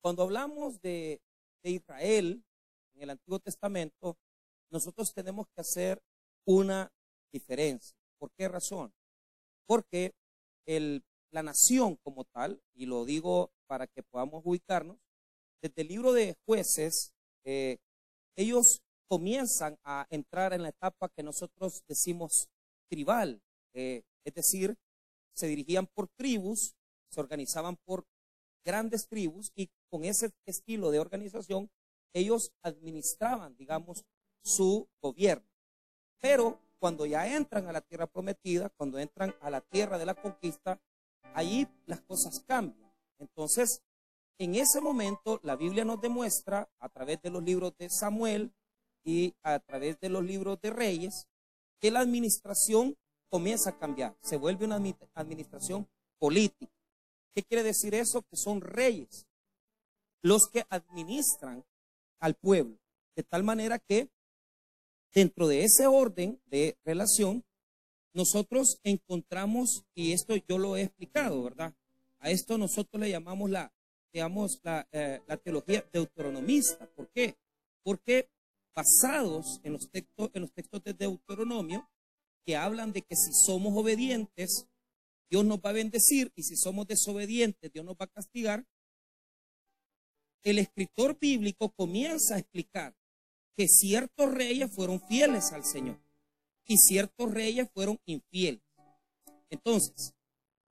Cuando hablamos de, de Israel en el Antiguo Testamento, nosotros tenemos que hacer una diferencia. ¿Por qué razón? Porque el, la nación como tal, y lo digo para que podamos ubicarnos, desde el libro de jueces, eh, ellos comienzan a entrar en la etapa que nosotros decimos tribal, eh, es decir, se dirigían por tribus, se organizaban por grandes tribus y con ese estilo de organización ellos administraban, digamos, su gobierno. Pero cuando ya entran a la tierra prometida, cuando entran a la tierra de la conquista, ahí las cosas cambian. Entonces, en ese momento, la Biblia nos demuestra, a través de los libros de Samuel y a través de los libros de Reyes, que la administración comienza a cambiar, se vuelve una administración política. ¿Qué quiere decir eso? Que son reyes los que administran al pueblo, de tal manera que dentro de ese orden de relación, nosotros encontramos, y esto yo lo he explicado, ¿verdad? A esto nosotros le llamamos la, digamos, la, eh, teología deuteronomista. ¿Por qué? Porque basados en los, textos, en los textos de Deuteronomio, que hablan de que si somos obedientes, Dios nos va a bendecir, y si somos desobedientes, Dios nos va a castigar, el escritor bíblico comienza a explicar que ciertos reyes fueron fieles al Señor y ciertos reyes fueron infieles. Entonces,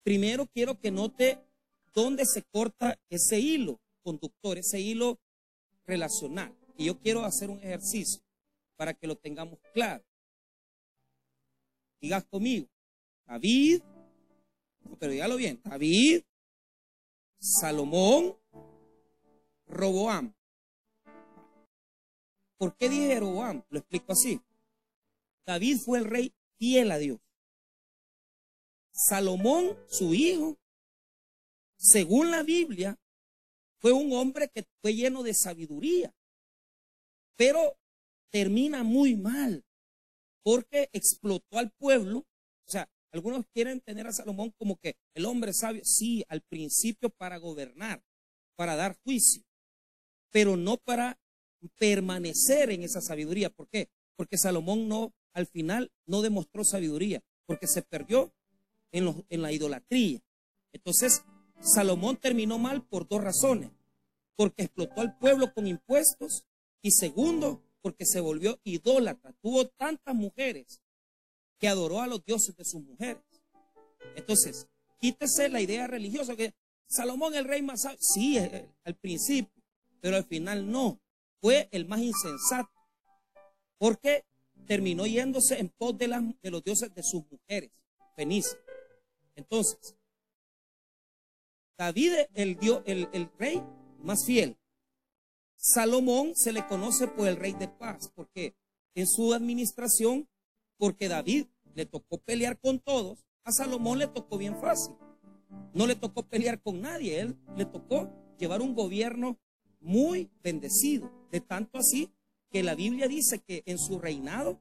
primero quiero que note dónde se corta ese hilo conductor, ese hilo relacional. Y yo quiero hacer un ejercicio para que lo tengamos claro. Digas conmigo, David, pero dígalo bien, David, Salomón, Roboam. ¿Por qué dije Roboam? Lo explico así. David fue el rey fiel a Dios. Salomón, su hijo, según la Biblia, fue un hombre que fue lleno de sabiduría, pero termina muy mal porque explotó al pueblo. O sea, algunos quieren tener a Salomón como que el hombre sabio, sí, al principio para gobernar, para dar juicio, pero no para permanecer en esa sabiduría. ¿Por qué? Porque Salomón no, al final, no demostró sabiduría, porque se perdió en, la idolatría. Entonces, Salomón terminó mal por dos razones. Porque explotó al pueblo con impuestos y segundo, porque se volvió idólatra. Tuvo tantas mujeres que adoró a los dioses de sus mujeres. Entonces, quítese la idea religiosa que Salomón el rey más sabio. Sí, eh, eh, al principio, pero al final no fue el más insensato, porque terminó yéndose en pos de, los dioses de sus mujeres, Fenicia. Entonces, David, el, dios, el, el rey más fiel. Salomón se le conoce por el rey de paz, porque en su administración, porque David le tocó pelear con todos, a Salomón le tocó bien fácil. No le tocó pelear con nadie, él le tocó llevar un gobierno muy bendecido. De tanto así que la Biblia dice que en su reinado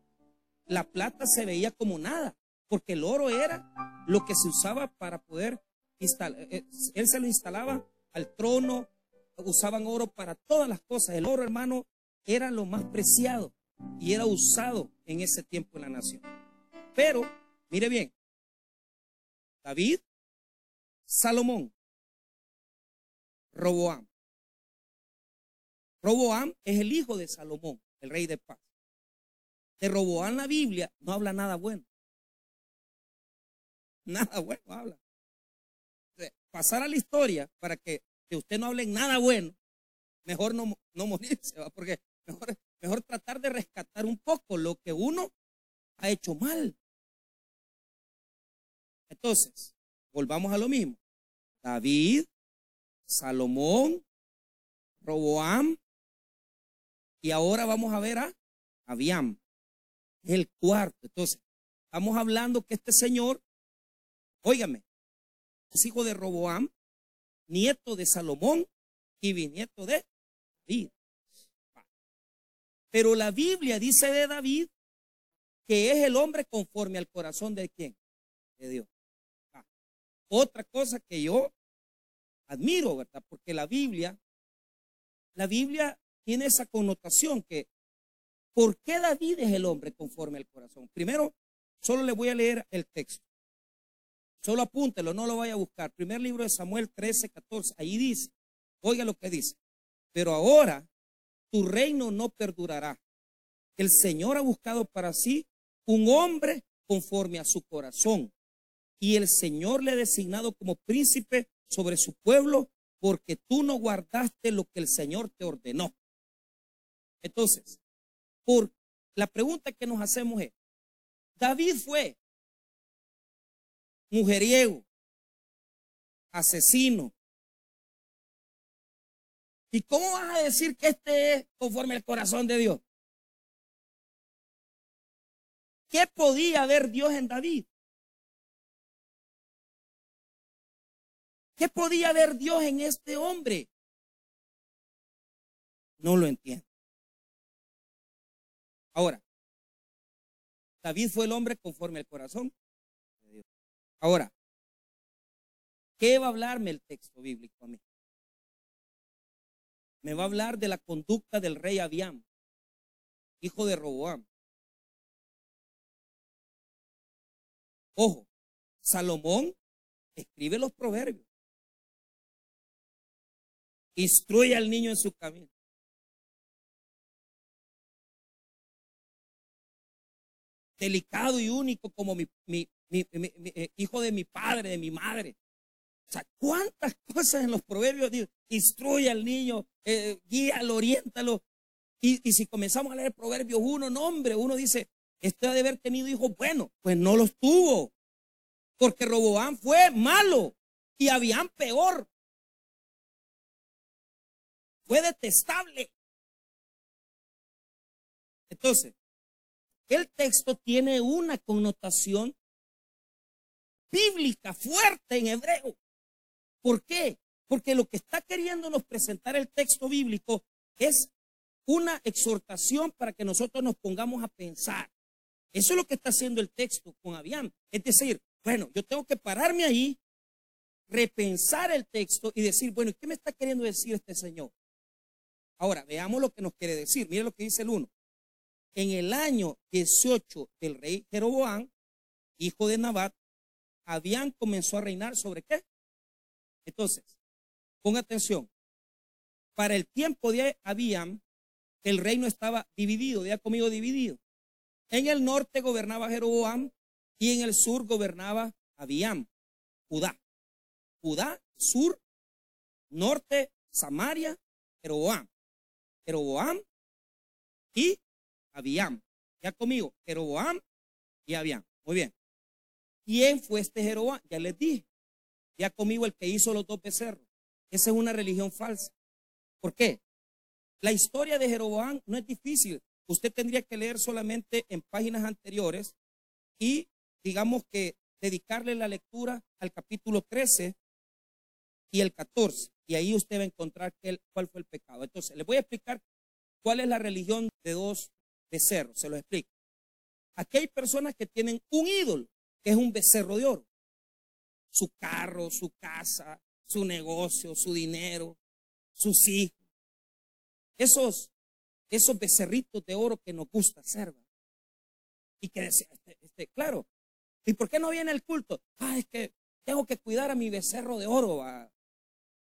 la plata se veía como nada, porque el oro era lo que se usaba para poder instalar. Eh, él se lo instalaba al trono, usaban oro para todas las cosas. El oro, hermano, era lo más preciado y era usado en ese tiempo en la nación. Pero, mire bien, David, Salomón, Roboam. Roboam es el hijo de Salomón, el rey de paz. De Roboam la Biblia no habla nada bueno. Nada bueno habla. Pasar a la historia para que, usted no hable nada bueno, mejor no, no morirse, porque mejor, mejor tratar de rescatar un poco lo que uno ha hecho mal. Entonces, volvamos a lo mismo. David, Salomón, Roboam, y ahora vamos a ver a Abiam, el cuarto. Entonces, estamos hablando que este señor, óigame, es hijo de Roboam, nieto de Salomón y bisnieto de David. Pero la Biblia dice de David que es el hombre conforme al corazón de quién? De Dios. Otra cosa que yo admiro, ¿verdad? Porque la Biblia la Biblia tiene esa connotación que, ¿por qué David es el hombre conforme al corazón? Primero, solo le voy a leer el texto. Solo apúntelo, no lo vaya a buscar. Primer libro de Samuel 13, 14. Ahí dice, oiga lo que dice. Pero ahora tu reino no perdurará. El Señor ha buscado para sí un hombre conforme a su corazón. Y el Señor le ha designado como príncipe sobre su pueblo porque tú no guardaste lo que el Señor te ordenó. Entonces, por la pregunta que nos hacemos es, David fue mujeriego, asesino. ¿Y cómo vas a decir que este es conforme al corazón de Dios? ¿Qué podía ver Dios en David? ¿Qué podía ver Dios en este hombre? No lo entiendo. Ahora, David fue el hombre conforme al corazón de Dios. Ahora, ¿qué va a hablarme el texto bíblico a mí? Me va a hablar de la conducta del rey Abiam, hijo de Roboam. Ojo, Salomón escribe los proverbios. Instruye al niño en su camino. Delicado y único como mi, eh, hijo de mi padre, de mi madre. O sea, cuántas cosas en los proverbios instruye al niño, eh, guíalo, oriéntalo. Y, y si comenzamos a leer Proverbios 1, nombre, uno dice, ha de haber tenido hijos buenos. Pues no los tuvo. Porque Roboán fue malo y habían peor. Fue detestable. Entonces, el texto tiene una connotación bíblica fuerte en hebreo. ¿Por qué? Porque lo que está queriéndonos presentar el texto bíblico es una exhortación para que nosotros nos pongamos a pensar. Eso es lo que está haciendo el texto con Abiam. Es decir, bueno, yo tengo que pararme ahí, repensar el texto y decir, bueno, ¿qué me está queriendo decir este señor? Ahora, veamos lo que nos quiere decir. Mire lo que dice el 1. En el año 18 del rey Jeroboam, hijo de Nabat, Abiam comenzó a reinar sobre qué? Entonces, ponga atención. Para el tiempo de Abiam, el reino estaba dividido, había comido dividido. En el norte gobernaba Jeroboam y en el sur gobernaba Abiam, Judá. Judá, sur, norte, Samaria, Jeroboam. Jeroboam y Abiam. Ya conmigo, Jeroboam y Abiam. Muy bien. ¿Quién fue este Jeroboam? Ya les dije. Ya conmigo el que hizo los dos becerros. Esa es una religión falsa. ¿Por qué? La historia de Jeroboam no es difícil usted tendría que leer solamente en páginas anteriores y digamos que dedicarle la lectura al capítulo 13 y el 14. Y ahí usted va a encontrar cuál fue el pecado. Entonces, le voy a explicar cuál es la religión de dos becerros. Se lo explico. Aquí hay personas que tienen un ídolo, que es un becerro de oro. Su carro, su casa, su negocio, su dinero, sus hijos. Esos esos becerritos de oro que nos gusta hacer. Y que decía, este, este, claro, ¿y por qué no viene el culto? Ah, es que tengo que cuidar a mi becerro de oro.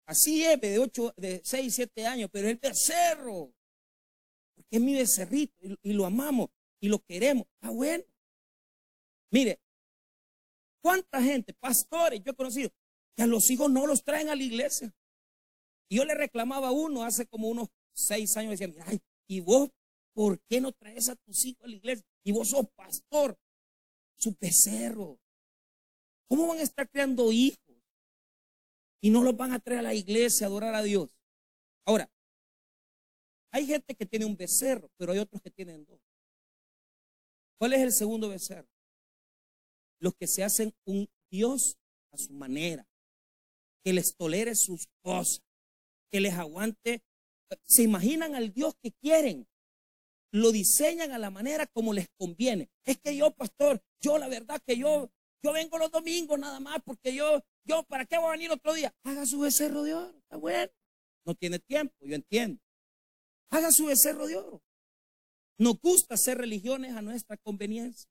Así es, de ocho, de seis, siete años, pero el becerro, es mi becerrito y, lo amamos y lo queremos. Está bueno. Mire, ¿cuánta gente, pastores, yo he conocido, que a los hijos no los traen a la iglesia? Yo le reclamaba a uno hace como unos seis años, decía, mira, y vos, ¿por qué no traes a tus hijos a la iglesia? Y vos sos pastor, su becerro. ¿Cómo van a estar creando hijos? Y no los van a traer a la iglesia a adorar a Dios. Ahora, hay gente que tiene un becerro, pero hay otros que tienen dos. ¿Cuál es el segundo becerro? Los que se hacen un Dios a su manera, que les tolere sus cosas, que les aguante se imaginan al Dios que quieren, lo diseñan a la manera como les conviene. Es que yo, pastor, yo la verdad que yo, yo vengo los domingos nada más porque yo, yo, ¿para qué voy a venir otro día? Haga su becerro de oro, está bueno. No tiene tiempo, yo entiendo. Haga su becerro de oro. Nos gusta hacer religiones a nuestra conveniencia.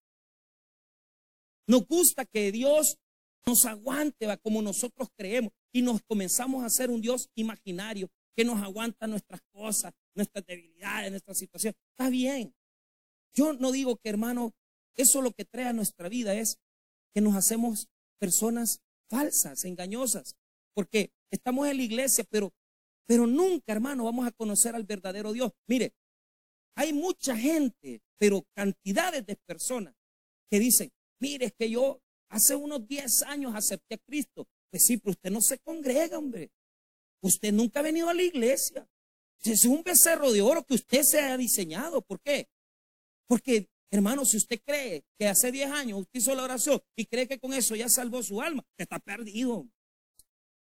Nos gusta que Dios nos aguante como nosotros creemos y nos comenzamos a hacer un Dios imaginario que nos aguanta nuestras cosas, nuestras debilidades, nuestra situación. Está bien. Yo no digo que, hermano, eso lo que trae a nuestra vida es que nos hacemos personas falsas, engañosas, porque estamos en la iglesia, pero, pero nunca, hermano, vamos a conocer al verdadero Dios. Mire, hay mucha gente, pero cantidades de personas que dicen, mire, es que yo hace unos 10 años acepté a Cristo. Pues sí, pero usted no se congrega, hombre. Usted nunca ha venido a la iglesia. Es un becerro de oro que usted se ha diseñado. ¿Por qué? Porque, hermano, si usted cree que hace 10 años usted hizo la oración y cree que con eso ya salvó su alma, está perdido.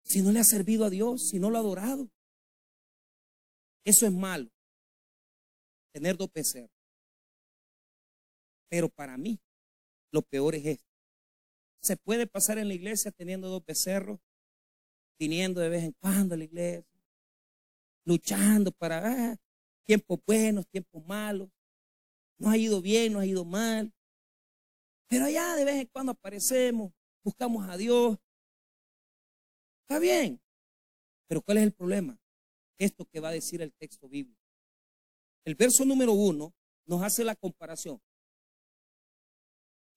Si no le ha servido a Dios, si no lo ha adorado. Eso es malo. Tener dos becerros. Pero para mí, lo peor es esto. Se puede pasar en la iglesia teniendo dos becerros, viniendo de vez en cuando a la iglesia, luchando para ah, tiempos buenos, tiempos malos. No ha ido bien, no ha ido mal. Pero allá de vez en cuando aparecemos, buscamos a Dios. Está bien. Pero ¿cuál es el problema? Esto que va a decir el texto bíblico. El verso número uno nos hace la comparación.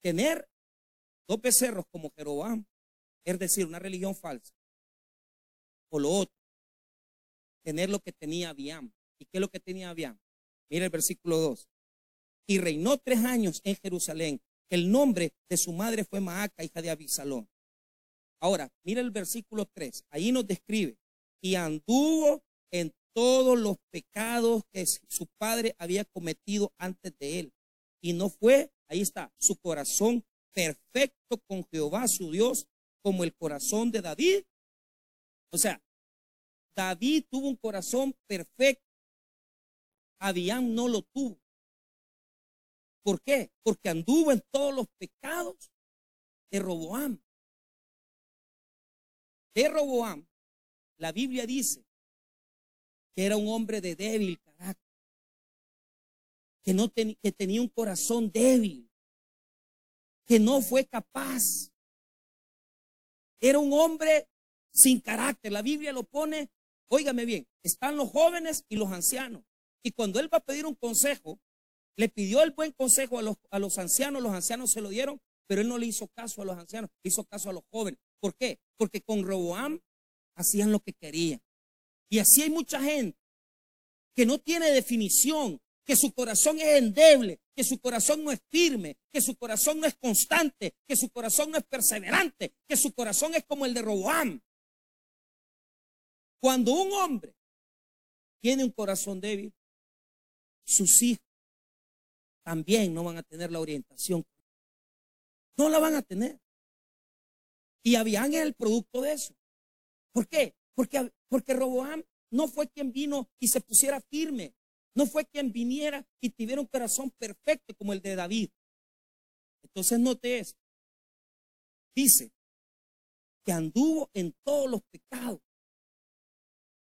Tener dos becerros como Jeroboam, es decir, una religión falsa, o lo otro, tener lo que tenía Abiam. ¿Y qué es lo que tenía Abiam? Mira el versículo 2. Y reinó tres años en Jerusalén. El nombre de su madre fue Maaca, hija de Abisalón. Ahora, mira el versículo 3. Ahí nos describe. Y anduvo en todos los pecados que su padre había cometido antes de él. Y no fue, ahí está, su corazón perfecto con Jehová su Dios, como el corazón de David. O sea, David tuvo un corazón perfecto. Abián no lo tuvo. ¿Por qué? Porque anduvo en todos los pecados de Roboam. De Roboam, la Biblia dice que era un hombre de débil carácter, que, no que tenía un corazón débil, que no fue capaz. Era un hombre sin carácter. La Biblia lo pone, óigame bien, están los jóvenes y los ancianos. Y cuando él va a pedir un consejo, le pidió el buen consejo a los, a los ancianos, los ancianos se lo dieron, pero él no le hizo caso a los ancianos, hizo caso a los jóvenes. ¿Por qué? Porque con Roboam hacían lo que querían. Y así hay mucha gente que no tiene definición, que su corazón es endeble, que su corazón no es firme, que su corazón no es constante, que su corazón no es perseverante, que su corazón es como el de Roboam. Cuando un hombre tiene un corazón débil, sus hijos también no van a tener la orientación. No la van a tener. Y Abián es el producto de eso. ¿Por qué? Porque, porque Roboam no fue quien vino y se pusiera firme. No fue quien viniera y tuviera un corazón perfecto como el de David. Entonces note esto. Dice que anduvo en todos los pecados.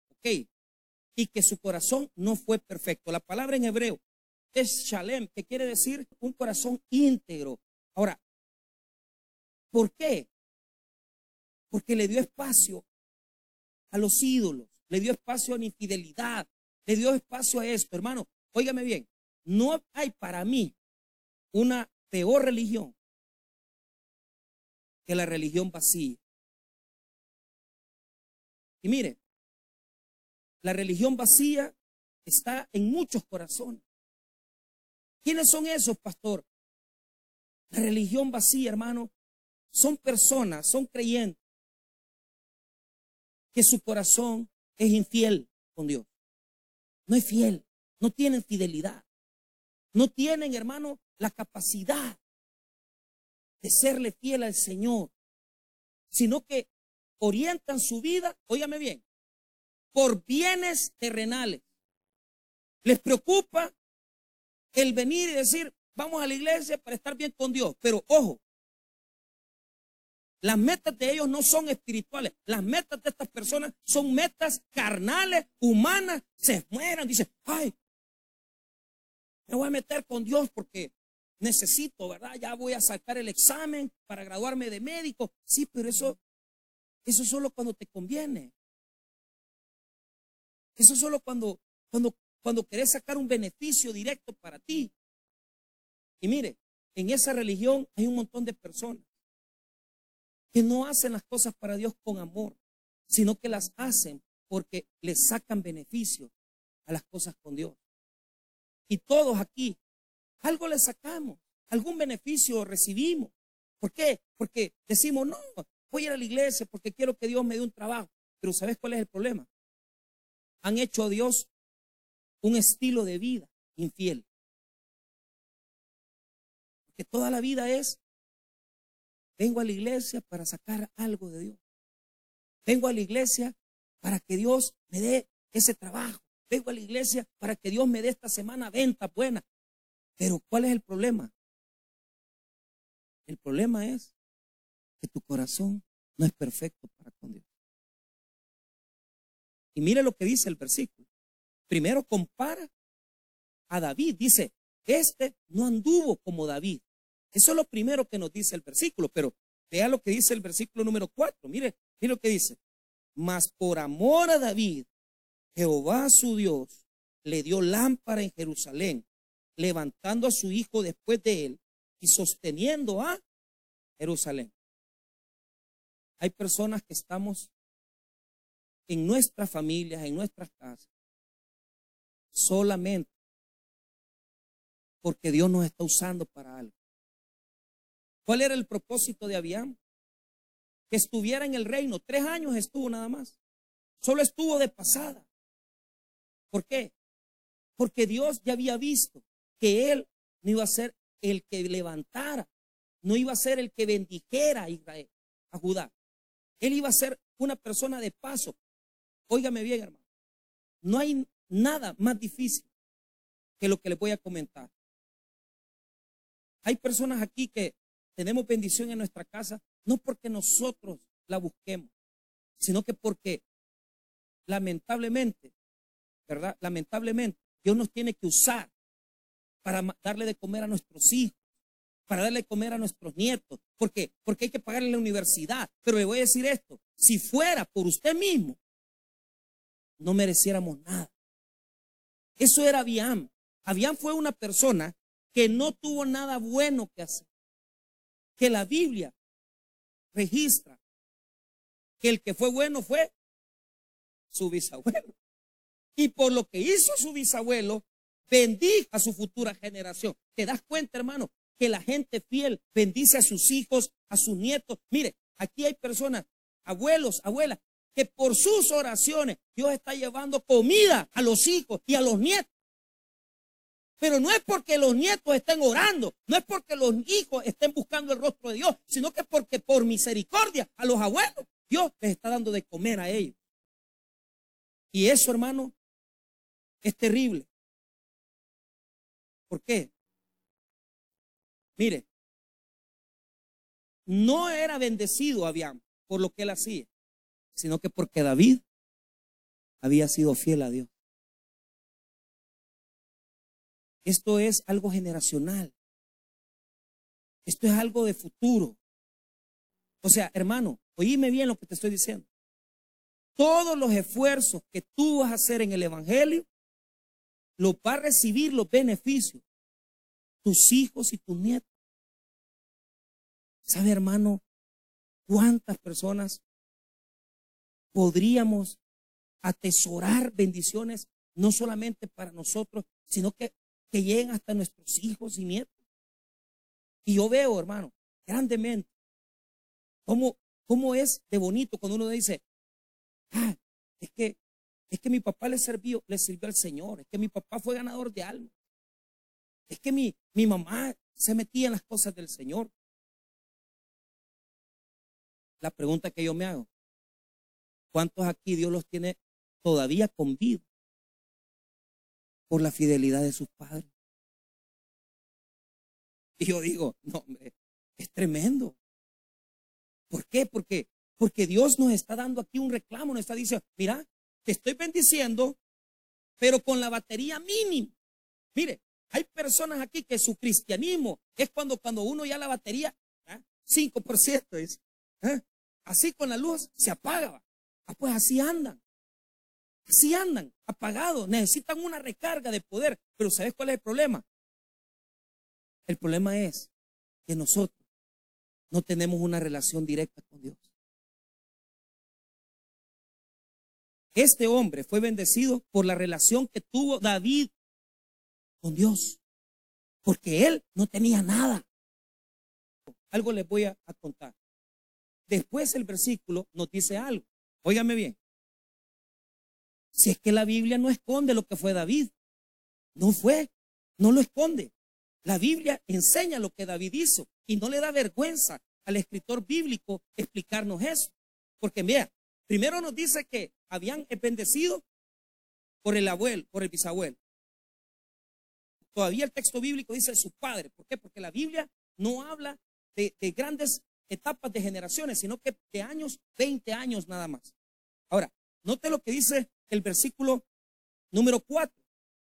Ok. Y que su corazón no fue perfecto. La palabra en hebreo es shalem, que quiere decir un corazón íntegro. Ahora, ¿por qué? Porque le dio espacio a los ídolos, le dio espacio a la infidelidad, le dio espacio a esto, hermano. Óigame bien, no hay para mí una peor religión que la religión vacía. Y mire, la religión vacía está en muchos corazones. ¿Quiénes son esos, pastor? La religión vacía, hermano, son personas, son creyentes, que su corazón es infiel con Dios no es fiel, no tienen fidelidad, no tienen, hermano, la capacidad de serle fiel al Señor, sino que orientan su vida, óigame bien, por bienes terrenales. Les preocupa el venir y decir, vamos a la iglesia para estar bien con Dios, pero ojo, las metas de ellos no son espirituales. Las metas de estas personas son metas carnales, humanas. Se mueran. Dicen, ay, me voy a meter con Dios porque necesito, ¿verdad? Ya voy a sacar el examen para graduarme de médico. Sí, pero eso, eso solo cuando te conviene. Eso solo cuando, cuando, cuando querés sacar un beneficio directo para ti. Y mire, en esa religión hay un montón de personas que no hacen las cosas para Dios con amor, sino que las hacen porque les sacan beneficio a las cosas con Dios. Y todos aquí, algo le sacamos, algún beneficio recibimos. ¿Por qué? Porque decimos, no, voy a ir a la iglesia porque quiero que Dios me dé un trabajo. Pero ¿sabes cuál es el problema? Han hecho a Dios un estilo de vida infiel. Porque toda la vida es, vengo a la iglesia para sacar algo de Dios. Vengo a la iglesia para que Dios me dé ese trabajo. Vengo a la iglesia para que Dios me dé esta semana venta buena. Pero ¿cuál es el problema? El problema es que tu corazón no es perfecto para con Dios. Y mire lo que dice el versículo. Primero compara a David. Dice, este no anduvo como David. Eso es lo primero que nos dice el versículo, pero vea lo que dice el versículo número 4. Mire, mire lo que dice. Mas por amor a David, Jehová su Dios le dio lámpara en Jerusalén, levantando a su hijo después de él y sosteniendo a Jerusalén. Hay personas que estamos en nuestras familias, en nuestras casas, solamente porque Dios nos está usando para algo. ¿Cuál era el propósito de Abiam? Que estuviera en el reino. Tres años estuvo nada más. Solo estuvo de pasada. ¿Por qué? Porque Dios ya había visto que él no iba a ser el que levantara, no iba a ser el que bendijera a Israel, a Judá. Él iba a ser una persona de paso. Óigame bien, hermano. No hay nada más difícil que lo que le voy a comentar. Hay personas aquí que tenemos bendición en nuestra casa, no porque nosotros la busquemos, sino que porque lamentablemente ¿verdad? Lamentablemente, Dios nos tiene que usar para darle de comer a nuestros hijos, para darle de comer a nuestros nietos. ¿Por qué? Porque hay que pagarle la universidad. Pero le voy a decir esto, si fuera por usted mismo, no mereciéramos nada. Eso era Abiam. Abiam fue una persona que no tuvo nada bueno que hacer. Que la Biblia registra que el que fue bueno fue su bisabuelo. Y por lo que hizo su bisabuelo, bendijo a su futura generación. ¿Te das cuenta, hermano? Que la gente fiel bendice a sus hijos, a sus nietos. Mire, aquí hay personas, abuelos, abuelas, que por sus oraciones Dios está llevando comida a los hijos y a los nietos. Pero no es porque los nietos estén orando, no es porque los hijos estén buscando el rostro de Dios, sino que porque por misericordia a los abuelos Dios les está dando de comer a ellos. Y eso, hermano, es terrible. ¿Por qué? Mire, no era bendecido Abiam por lo que él hacía, sino que porque David había sido fiel a Dios. Esto es algo generacional. Esto es algo de futuro. O sea, hermano, oíme bien lo que te estoy diciendo. Todos los esfuerzos que tú vas a hacer en el Evangelio lo va a recibir los beneficios tus hijos y tus nietos. ¿Sabe, hermano, cuántas personas podríamos atesorar bendiciones no solamente para nosotros, sino que, que lleguen hasta nuestros hijos y nietos? Y yo veo, hermano, grandemente, cómo, cómo es de bonito cuando uno dice, ah, es que es que mi papá le sirvió, le sirvió al Señor. Es que mi papá fue ganador de alma. Es que mi, mi mamá se metía en las cosas del Señor. La pregunta que yo me hago, ¿cuántos aquí Dios los tiene todavía con vida por la fidelidad de sus padres? Y yo digo, no, hombre, es tremendo. ¿Por qué? Porque, porque Dios nos está dando aquí un reclamo, nos está diciendo, mira, te estoy bendiciendo, pero con la batería mínima. Mire, Hay personas aquí que su cristianismo es cuando, cuando uno ya la batería, ¿ah? 5% es, así con la luz se apaga. Ah, pues así andan. Así andan, apagados. Necesitan una recarga de poder. Pero ¿sabes cuál es el problema? El problema es que nosotros no tenemos una relación directa con Dios. Este hombre fue bendecido por la relación que tuvo David con Dios, porque él no tenía nada. Algo les voy a, contar. Después el versículo nos dice algo. Óigame bien. Si es que la Biblia no esconde lo que fue David, no fue, no lo esconde. La Biblia enseña lo que David hizo y no le da vergüenza al escritor bíblico explicarnos eso. Porque vea, primero nos dice que habían bendecido por el abuelo, por el bisabuelo. Todavía el texto bíblico dice su padre. ¿Por qué? Porque la Biblia no habla de, grandes etapas de generaciones, sino que de años, 20 años nada más. Ahora, note lo que dice el versículo número 4.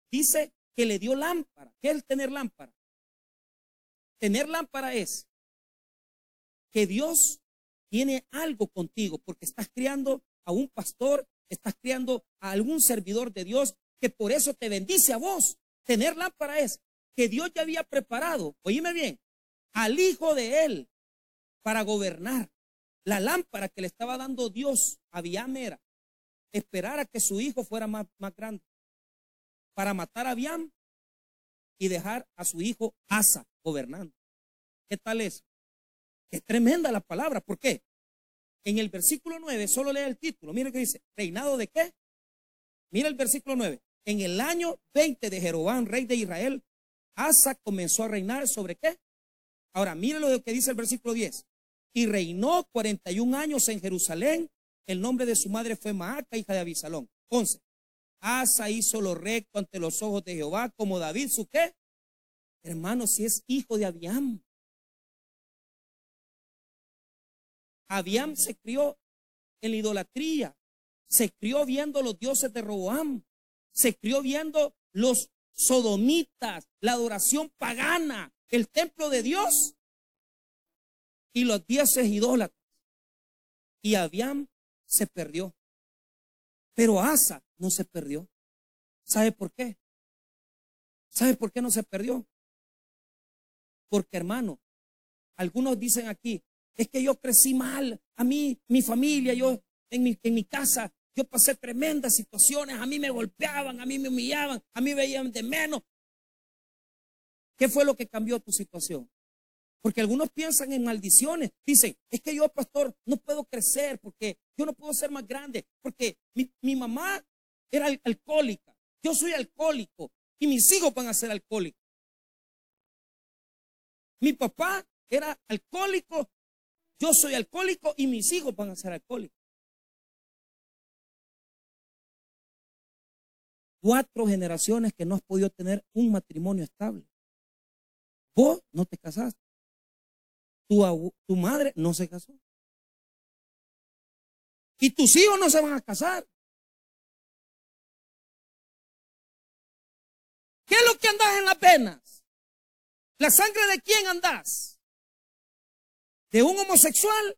Dice que le dio lámpara. ¿Qué es tener lámpara? Tener lámpara es que Dios tiene algo contigo porque estás criando a un pastor, estás criando a algún servidor de Dios que por eso te bendice a vos. Tener lámpara es que Dios ya había preparado, oíme bien, al hijo de él para gobernar. La lámpara que le estaba dando Dios a Biam era esperar a que su hijo fuera más, más grande para matar a Biam y dejar a su hijo Asa gobernando. ¿Qué tal es? Es tremenda la palabra. ¿Por qué? En el versículo 9, solo lee el título. Mire que dice, ¿reinado de qué? Mira el versículo 9. En el año 20 de Jeroboam, rey de Israel, Asa comenzó a reinar sobre qué? Ahora, mire lo que dice el versículo 10. Y reinó 41 años en Jerusalén. El nombre de su madre fue Maaca, hija de Abisalón. 11. Asa hizo lo recto ante los ojos de Jehová, como David, su qué? Hermano, si es hijo de Abiam. Abiam se crió en la idolatría, se crió viendo los dioses de Roboam, se crió viendo los sodomitas, la adoración pagana, el templo de Dios y los dioses idólatras. Y Abiam se perdió. Pero Asa no se perdió. ¿Sabe por qué? ¿Sabe por qué no se perdió? Porque hermano, algunos dicen aquí, es que yo crecí mal, a mí, mi familia, yo en mi, en mi casa, yo pasé tremendas situaciones, a mí me golpeaban, a mí me humillaban, a mí me veían de menos. ¿Qué fue lo que cambió tu situación? Porque algunos piensan en maldiciones. Dicen, es que yo, pastor, no puedo crecer porque yo no puedo ser más grande, porque mi, mamá era alcohólica, yo soy alcohólico y mis hijos van a ser alcohólicos. Mi papá era alcohólico yo soy alcohólico y mis hijos van a ser alcohólicos. Cuatro generaciones que no has podido tener un matrimonio estable. Vos no te casaste. Tu, madre no se casó. Y tus hijos no se van a casar. ¿Qué es lo que andas en las penas? ¿La sangre de quién andas? de un homosexual.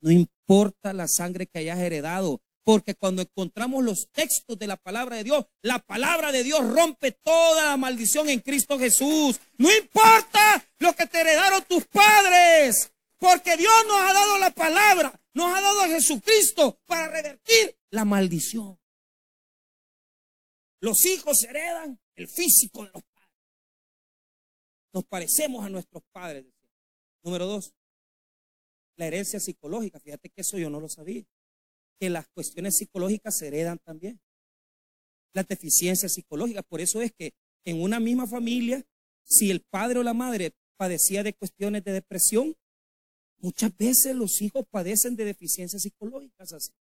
No importa la sangre que hayas heredado, porque cuando encontramos los textos de la palabra de Dios, la palabra de Dios rompe toda la maldición en Cristo Jesús. No importa lo que te heredaron tus padres, porque Dios nos ha dado la palabra, nos ha dado a Jesucristo para revertir la maldición. Los hijos heredan el físico de los nos parecemos a nuestros padres. Número dos, la herencia psicológica. Fíjate que eso yo no lo sabía. Que las cuestiones psicológicas se heredan también. Las deficiencias psicológicas. Por eso es que en una misma familia, si el padre o la madre padecía de cuestiones de depresión, muchas veces los hijos padecen de deficiencias psicológicas así.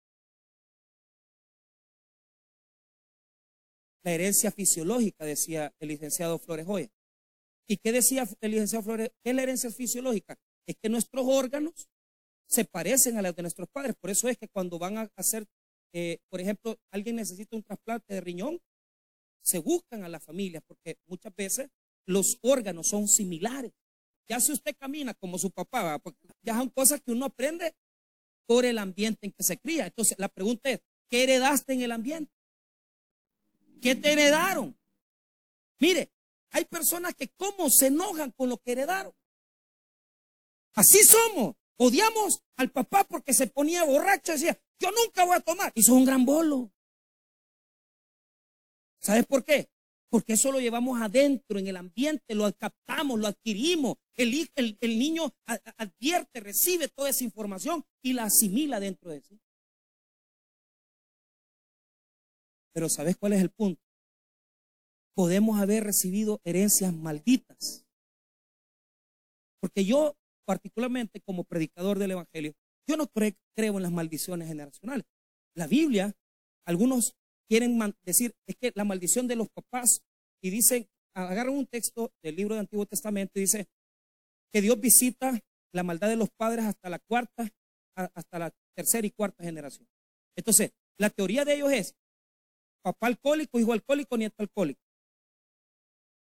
La herencia fisiológica, decía el licenciado Flores Joya. ¿Y qué decía el licenciado Flores? ¿Qué es la herencia fisiológica? Es que nuestros órganos se parecen a los de nuestros padres. Por eso es que cuando van a hacer, eh, por ejemplo, alguien necesita un trasplante de riñón, se buscan a la familia porque muchas veces los órganos son similares. Ya si usted camina como su papá, porque ya son cosas que uno aprende por el ambiente en que se cría. Entonces, la pregunta es, ¿qué heredaste en el ambiente? ¿Qué te heredaron? Mire, hay personas que cómo se enojan con lo que heredaron. Así somos. Odiamos al papá porque se ponía borracho y decía, yo nunca voy a tomar. Hizo un gran bolo. ¿Sabes por qué? Porque eso lo llevamos adentro, en el ambiente, lo captamos, lo adquirimos. El, el, niño advierte, recibe toda esa información y la asimila dentro de sí. Pero ¿sabes cuál es el punto? Podemos haber recibido herencias malditas. Porque yo, particularmente como predicador del Evangelio, yo no creo en las maldiciones generacionales. La Biblia, algunos quieren decir, es que la maldición de los papás, y dicen, agarran un texto del libro del Antiguo Testamento y dice que Dios visita la maldad de los padres hasta la cuarta, hasta la tercera y cuarta generación. Entonces, la teoría de ellos es papá alcohólico, hijo alcohólico, nieto alcohólico.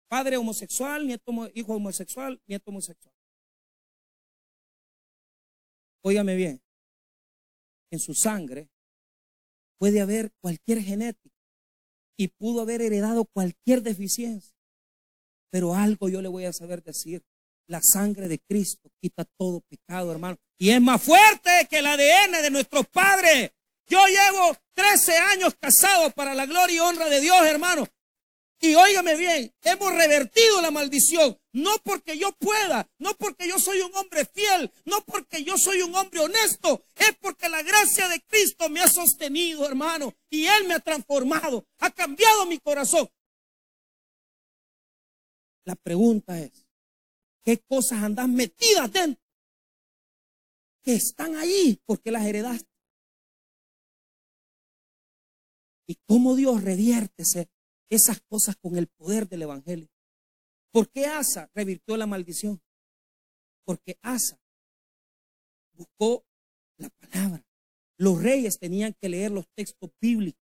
Padre homosexual, nieto, hijo homosexual, nieto homosexual. Óigame bien, en su sangre puede haber cualquier genética y pudo haber heredado cualquier deficiencia. Pero algo yo le voy a saber decir. La sangre de Cristo quita todo pecado, hermano. Y es más fuerte que el ADN de nuestros padres. Yo llevo 13 años casado para la gloria y honra de Dios, hermano. Y óigame bien, hemos revertido la maldición, no porque yo pueda, no porque yo soy un hombre fiel, no porque yo soy un hombre honesto, es porque la gracia de Cristo me ha sostenido, hermano, y Él me ha transformado, ha cambiado mi corazón. La pregunta es, ¿qué cosas andan metidas dentro? Que están ahí porque las heredaste. ¿Y cómo Dios revierte ese esas cosas con el poder del Evangelio. ¿Por qué Asa revirtió la maldición? Porque Asa buscó la palabra. Los reyes tenían que leer los textos bíblicos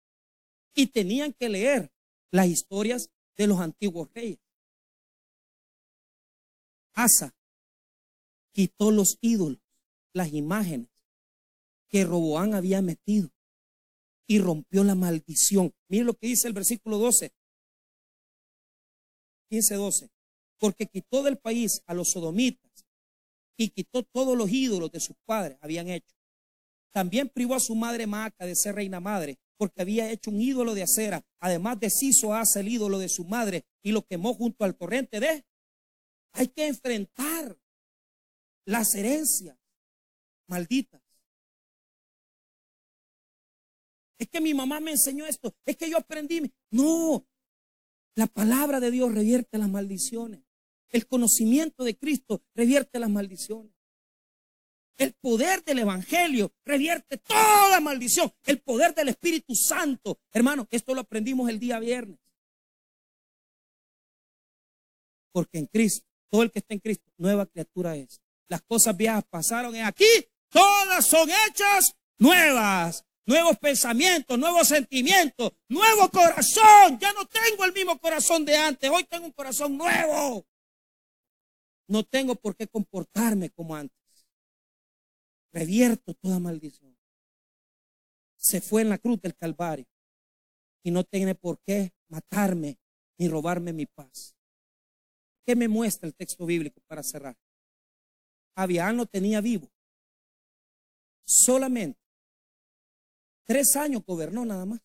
y tenían que leer las historias de los antiguos reyes. Asa quitó los ídolos, las imágenes que Roboán había metido y rompió la maldición. Mire lo que dice el versículo 12. 15, 12. Porque quitó del país a los sodomitas y quitó todos los ídolos de sus padres habían hecho. También privó a su madre Maca de ser reina madre, porque había hecho un ídolo de acera. Además deshizo hace el ídolo de su madre y lo quemó junto al torrente de. Hay que enfrentar las herencias malditas. Es que mi mamá me enseñó esto. Es que yo aprendí. No. La palabra de Dios revierte las maldiciones. El conocimiento de Cristo revierte las maldiciones. El poder del Evangelio revierte toda maldición. El poder del Espíritu Santo. Hermano, esto lo aprendimos el día viernes. Porque en Cristo, todo el que está en Cristo, nueva criatura es. Las cosas viejas pasaron en aquí, todas son hechas nuevas nuevos pensamientos, nuevos sentimientos, nuevo corazón. Ya no tengo el mismo corazón de antes, hoy tengo un corazón nuevo. No tengo por qué comportarme como antes. Revierto toda maldición. Se fue en la cruz del Calvario y no tiene por qué matarme ni robarme mi paz. ¿Qué me muestra el texto bíblico para cerrar? Abián lo tenía vivo. Solamente Tres años gobernó nada más.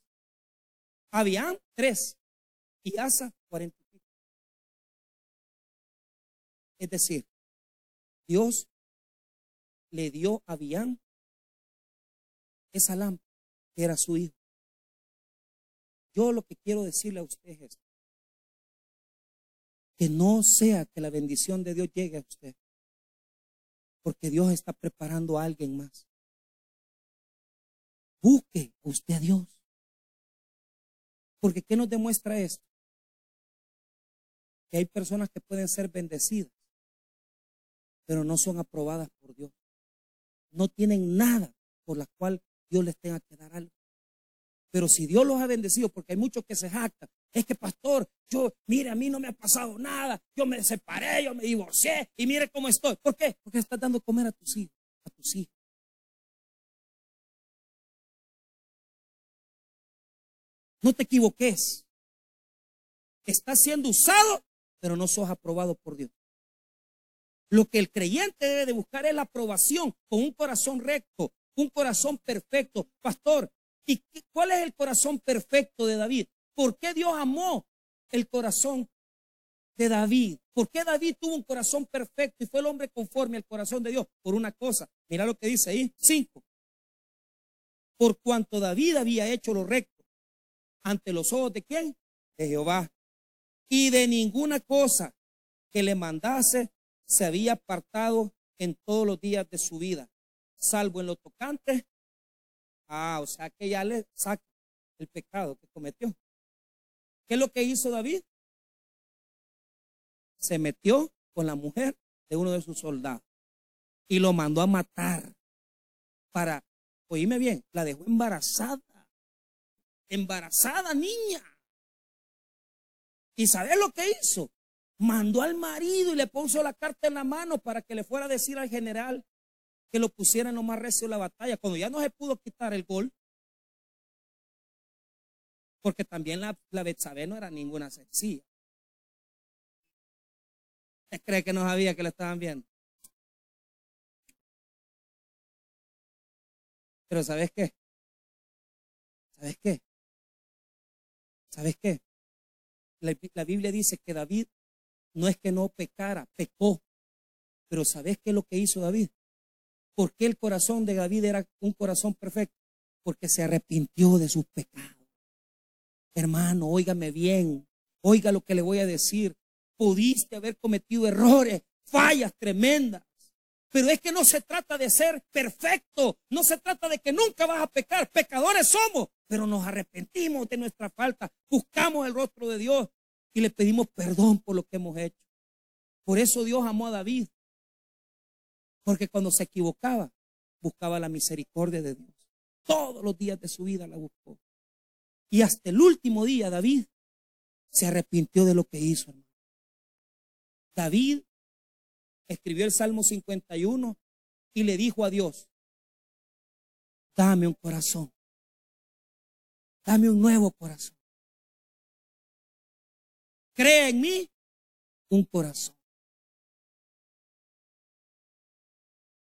Habían tres. Y Asa, cuarenta y Es decir, Dios le dio a Abián esa lámpara que era su hijo. Yo lo que quiero decirle a usted es que no sea que la bendición de Dios llegue a usted, porque Dios está preparando a alguien más. Busque usted a Dios. Porque ¿qué nos demuestra esto? Que hay personas que pueden ser bendecidas, pero no son aprobadas por Dios. No tienen nada por la cual Dios les tenga que dar algo. Pero si Dios los ha bendecido, porque hay muchos que se jactan, Es que, pastor, yo, mire, a mí no me ha pasado nada. Yo me separé, yo me divorcié y mire cómo estoy. ¿Por qué? Porque estás dando comer a tus hijos, a tus hijos. No te equivoques. Estás siendo usado, pero no sos aprobado por Dios. Lo que el creyente debe de buscar es la aprobación con un corazón recto, un corazón perfecto. Pastor, ¿y cuál es el corazón perfecto de David? ¿Por qué Dios amó el corazón de David? ¿Por qué David tuvo un corazón perfecto y fue el hombre conforme al corazón de Dios? Por una cosa. Mira lo que dice ahí. Cinco. Por cuanto David había hecho lo recto ante los ojos de quién? De Jehová. Y de ninguna cosa que le mandase se había apartado en todos los días de su vida, salvo en lo tocante. Ah, o sea que ya le saca el pecado que cometió. ¿Qué es lo que hizo David? Se metió con la mujer de uno de sus soldados y lo mandó a matar para, oíme bien, la dejó embarazada. Embarazada niña. ¿Y sabes lo que hizo? Mandó al marido y le puso la carta en la mano para que le fuera a decir al general que lo pusiera en lo más recio de la batalla. Cuando ya no se pudo quitar el gol, porque también la, la Betsabé no era ninguna sencilla. ¿Usted cree que no sabía que la estaban viendo? Pero ¿sabes qué? ¿Sabes qué? ¿Sabes qué? La, Biblia dice que David no es que no pecara, pecó. Pero ¿sabes qué es lo que hizo David? ¿Por qué el corazón de David era un corazón perfecto? Porque se arrepintió de sus pecados. Hermano, óigame bien, oiga lo que le voy a decir. Pudiste haber cometido errores, fallas tremendas. Pero es que no se trata de ser perfecto, no se trata de que nunca vas a pecar, pecadores somos, pero nos arrepentimos de nuestra falta, buscamos el rostro de Dios y le pedimos perdón por lo que hemos hecho. Por eso Dios amó a David, porque cuando se equivocaba, buscaba la misericordia de Dios. Todos los días de su vida la buscó. Y hasta el último día David se arrepintió de lo que hizo. David escribió el Salmo 51 y le dijo a Dios, dame un corazón, dame un nuevo corazón. Crea en mí un corazón.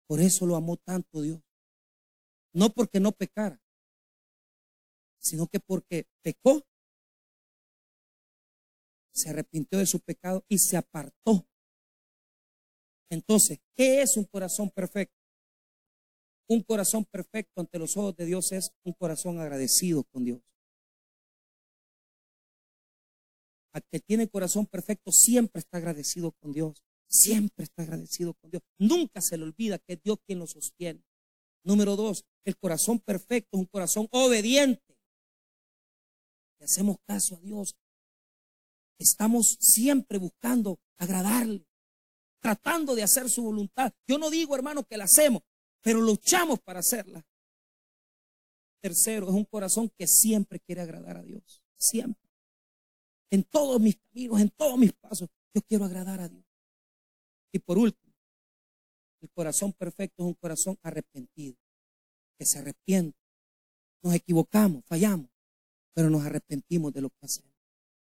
Por eso lo amó tanto Dios. No porque no pecara, sino que porque pecó, se arrepintió de su pecado y se apartó. Entonces, ¿qué es un corazón perfecto? Un corazón perfecto ante los ojos de Dios es un corazón agradecido con Dios. Al que tiene corazón perfecto siempre está agradecido con Dios. Siempre está agradecido con Dios. Nunca se le olvida que es Dios quien lo sostiene. Número dos, el corazón perfecto es un corazón obediente le hacemos caso a Dios, estamos siempre buscando agradarle, tratando de hacer su voluntad. Yo no digo, hermano, que la hacemos, pero luchamos para hacerla. Tercero, es un corazón que siempre quiere agradar a Dios, siempre. En todos mis caminos, en todos mis pasos, yo quiero agradar a Dios. Y por último, el corazón perfecto es un corazón arrepentido, que se arrepiente. Nos equivocamos, fallamos, pero nos arrepentimos de lo que hacemos.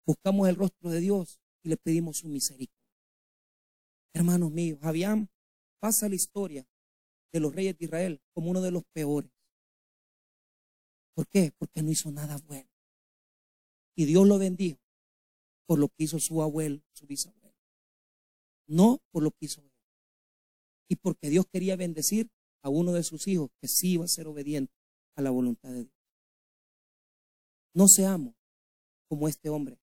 Buscamos el rostro de Dios y le pedimos su misericordia. Hermanos míos, Javián pasa la historia de los reyes de Israel como uno de los peores. ¿Por qué? Porque no hizo nada bueno. Y Dios lo bendijo por lo que hizo su abuelo, su bisabuelo. No por lo que hizo él. Y porque Dios quería bendecir a uno de sus hijos que sí iba a ser obediente a la voluntad de Dios. No seamos como este hombre.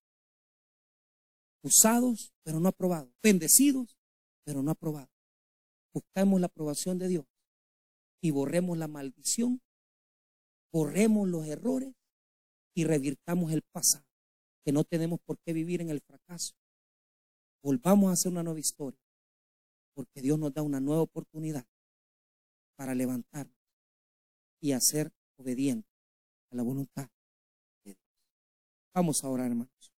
Usados, pero no aprobados. Bendecidos, pero no aprobados. Buscamos la aprobación de Dios y borremos la maldición, borremos los errores y revirtamos el pasado, que no tenemos por qué vivir en el fracaso. Volvamos a hacer una nueva historia, porque Dios nos da una nueva oportunidad para levantarnos y hacer obediente a la voluntad Vamos a orar, hermanos.